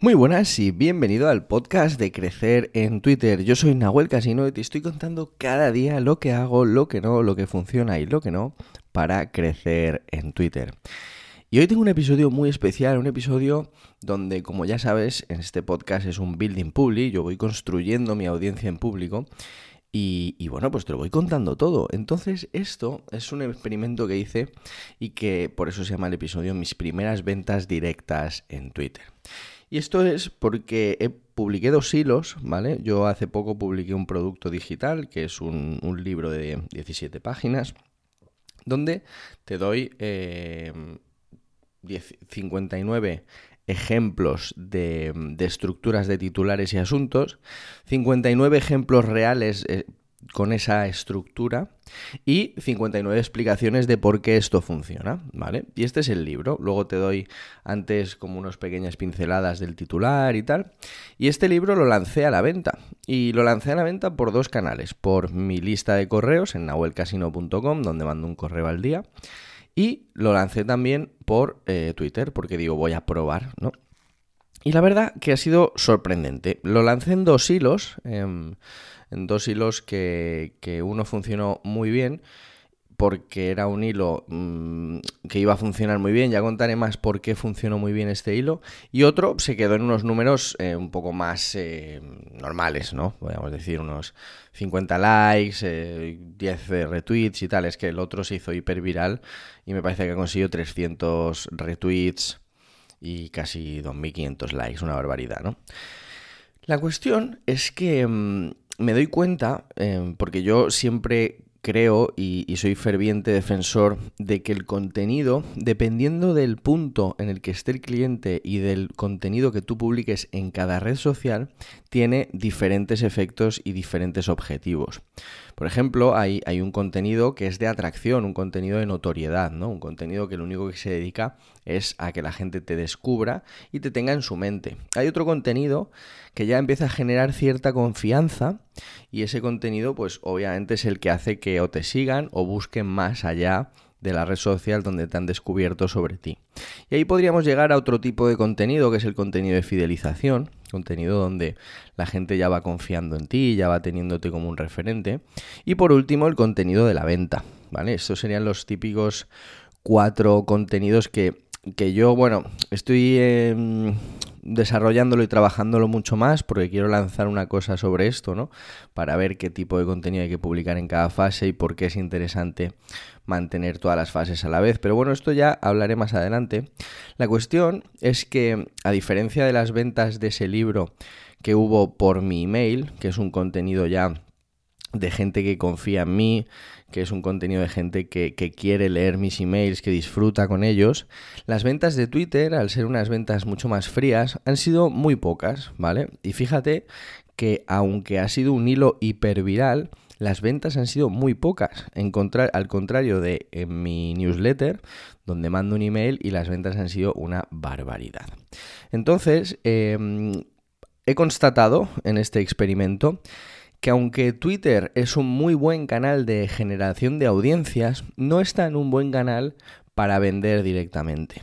Muy buenas y bienvenido al podcast de Crecer en Twitter. Yo soy Nahuel Casino y te estoy contando cada día lo que hago, lo que no, lo que funciona y lo que no para crecer en Twitter. Y hoy tengo un episodio muy especial, un episodio donde, como ya sabes, en este podcast es un building public, yo voy construyendo mi audiencia en público y, y, bueno, pues te lo voy contando todo. Entonces, esto es un experimento que hice y que por eso se llama el episodio Mis primeras ventas directas en Twitter. Y esto es porque publiqué dos hilos, ¿vale? Yo hace poco publiqué un producto digital, que es un, libro de 17 páginas, donde te doy 59 eh, ejemplos de, de, estructuras de titulares y asuntos, 59 ejemplos reales eh, con esa estructura y 59 explicaciones de por qué esto funciona, ¿vale? Y este es el libro. Luego te doy antes como unas pequeñas pinceladas del titular y tal. Y este libro lo lancé a la venta. Y lo lancé a la venta por dos canales. Por mi lista de correos en nahuelcasino.com, donde mando un correo al día. Y lo lancé también por eh, Twitter, porque digo, voy a probar, ¿no? Y la verdad que ha sido sorprendente. Lo lancé en dos hilos. Em, dos hilos que, uno funcionó muy bien porque era un hilo mm, que iba a funcionar muy bien, ya contaré más por qué funcionó muy bien este hilo, y otro se quedó en unos números eh, un poco más eh, normales, ¿no? Podríamos decir unos 50 likes, 10 eh, retweets y tal, es que el otro se hizo hiper viral y me parece que ha conseguido 300 retweets y casi 2.500 likes, una barbaridad, ¿no? La cuestión es que... Mm, me doy cuenta, em, porque yo siempre creo y, soy ferviente defensor de que el contenido, dependiendo del punto en el que esté el cliente y del contenido que tú publiques en cada red social, tiene diferentes efectos y diferentes objetivos. Por ejemplo, hay, un contenido que es de atracción, un contenido de notoriedad, ¿no? Un contenido que lo único que se dedica es a que la gente te descubra y te tenga en su mente. Hay otro contenido que ya empieza a generar cierta confianza y ese contenido pues obviamente es el que hace que o te sigan o busquen más allá de la red social donde te han descubierto sobre ti. Y ahí podríamos llegar a otro tipo de contenido, que es el contenido de fidelización, contenido donde la gente ya va confiando en ti, ya va teniéndote como un referente. Y por último, el contenido de la venta, ¿vale? Estos serían los típicos cuatro contenidos que, que yo, bueno, estoy... Eh, desarrollándolo y trabajándolo mucho más porque quiero lanzar una cosa sobre esto, ¿no? Para ver qué tipo de contenido hay que publicar en cada fase y por qué es interesante mantener todas las fases a la vez. Pero bueno, esto ya hablaré más adelante. La cuestión es que, a diferencia de las ventas de ese libro que hubo por mi email, que es un contenido ya de gente que confía en mí, que es un contenido de gente que, quiere leer mis emails, que disfruta con ellos, las ventas de Twitter, al ser unas ventas mucho más frías, han sido muy pocas, ¿vale? Y fíjate que aunque ha sido un hilo hiperviral, las ventas han sido muy pocas, al contrario de mi newsletter, donde mando un email y las ventas han sido una barbaridad. Entonces, em, he constatado en este experimento que aunque Twitter es un muy buen canal de generación de audiencias, no está en un buen canal para vender directamente.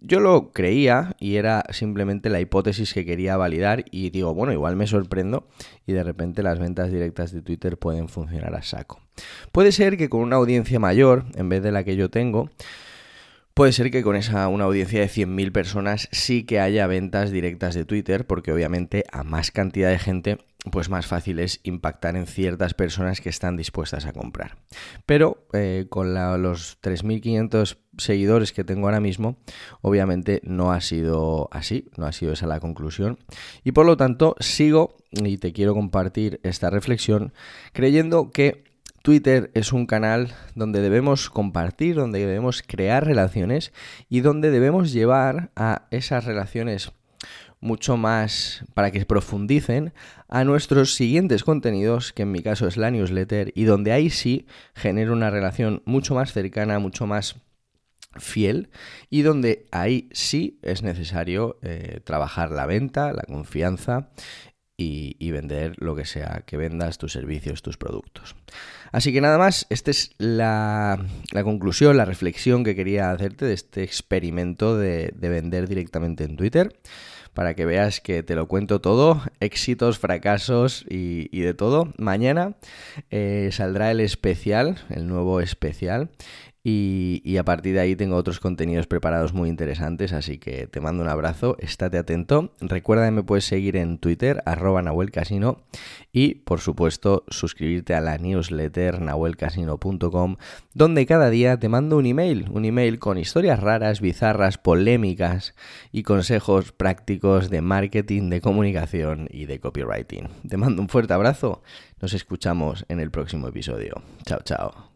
Yo lo creía y era simplemente la hipótesis que quería validar y digo, bueno, igual me sorprendo y de repente las ventas directas de Twitter pueden funcionar a saco. Puede ser que con una audiencia mayor, en vez de la que yo tengo, Puede ser que con esa una audiencia de 100.000 personas sí que haya ventas directas de Twitter, porque obviamente a más cantidad de gente, pues más fácil es impactar en ciertas personas que están dispuestas a comprar. Pero eh, con los 3.500 seguidores que tengo ahora mismo, obviamente no ha sido así, no ha sido esa la conclusión. Y por lo tanto sigo, y te quiero compartir esta reflexión, creyendo que Twitter es un canal donde debemos compartir, donde debemos crear relaciones y donde debemos llevar a esas relaciones mucho más para que profundicen a nuestros siguientes contenidos, que en mi caso es la newsletter, y donde ahí sí genero una relación mucho más cercana, mucho más fiel y donde ahí sí es necesario eh, trabajar la venta, la confianza y, vender lo que sea que vendas, tus servicios, tus productos. Así que nada más, esta es la, conclusión, la reflexión que quería hacerte de este experimento de, vender directamente en Twitter. para que veas que te lo cuento todo, éxitos, fracasos y, de todo. Mañana eh, saldrá el especial, el nuevo especial. Y, a partir de ahí tengo otros contenidos preparados muy interesantes, así que te mando un abrazo, estate atento. Recuerda que me puedes seguir en Twitter, arroba Nahuel Casino, y por supuesto suscribirte a la newsletter nahuelcasino.com, donde cada día te mando un email, un email con historias raras, bizarras, polémicas y consejos prácticos de marketing, de comunicación y de copywriting. Te mando un fuerte abrazo, nos escuchamos en el próximo episodio. Chao, chao.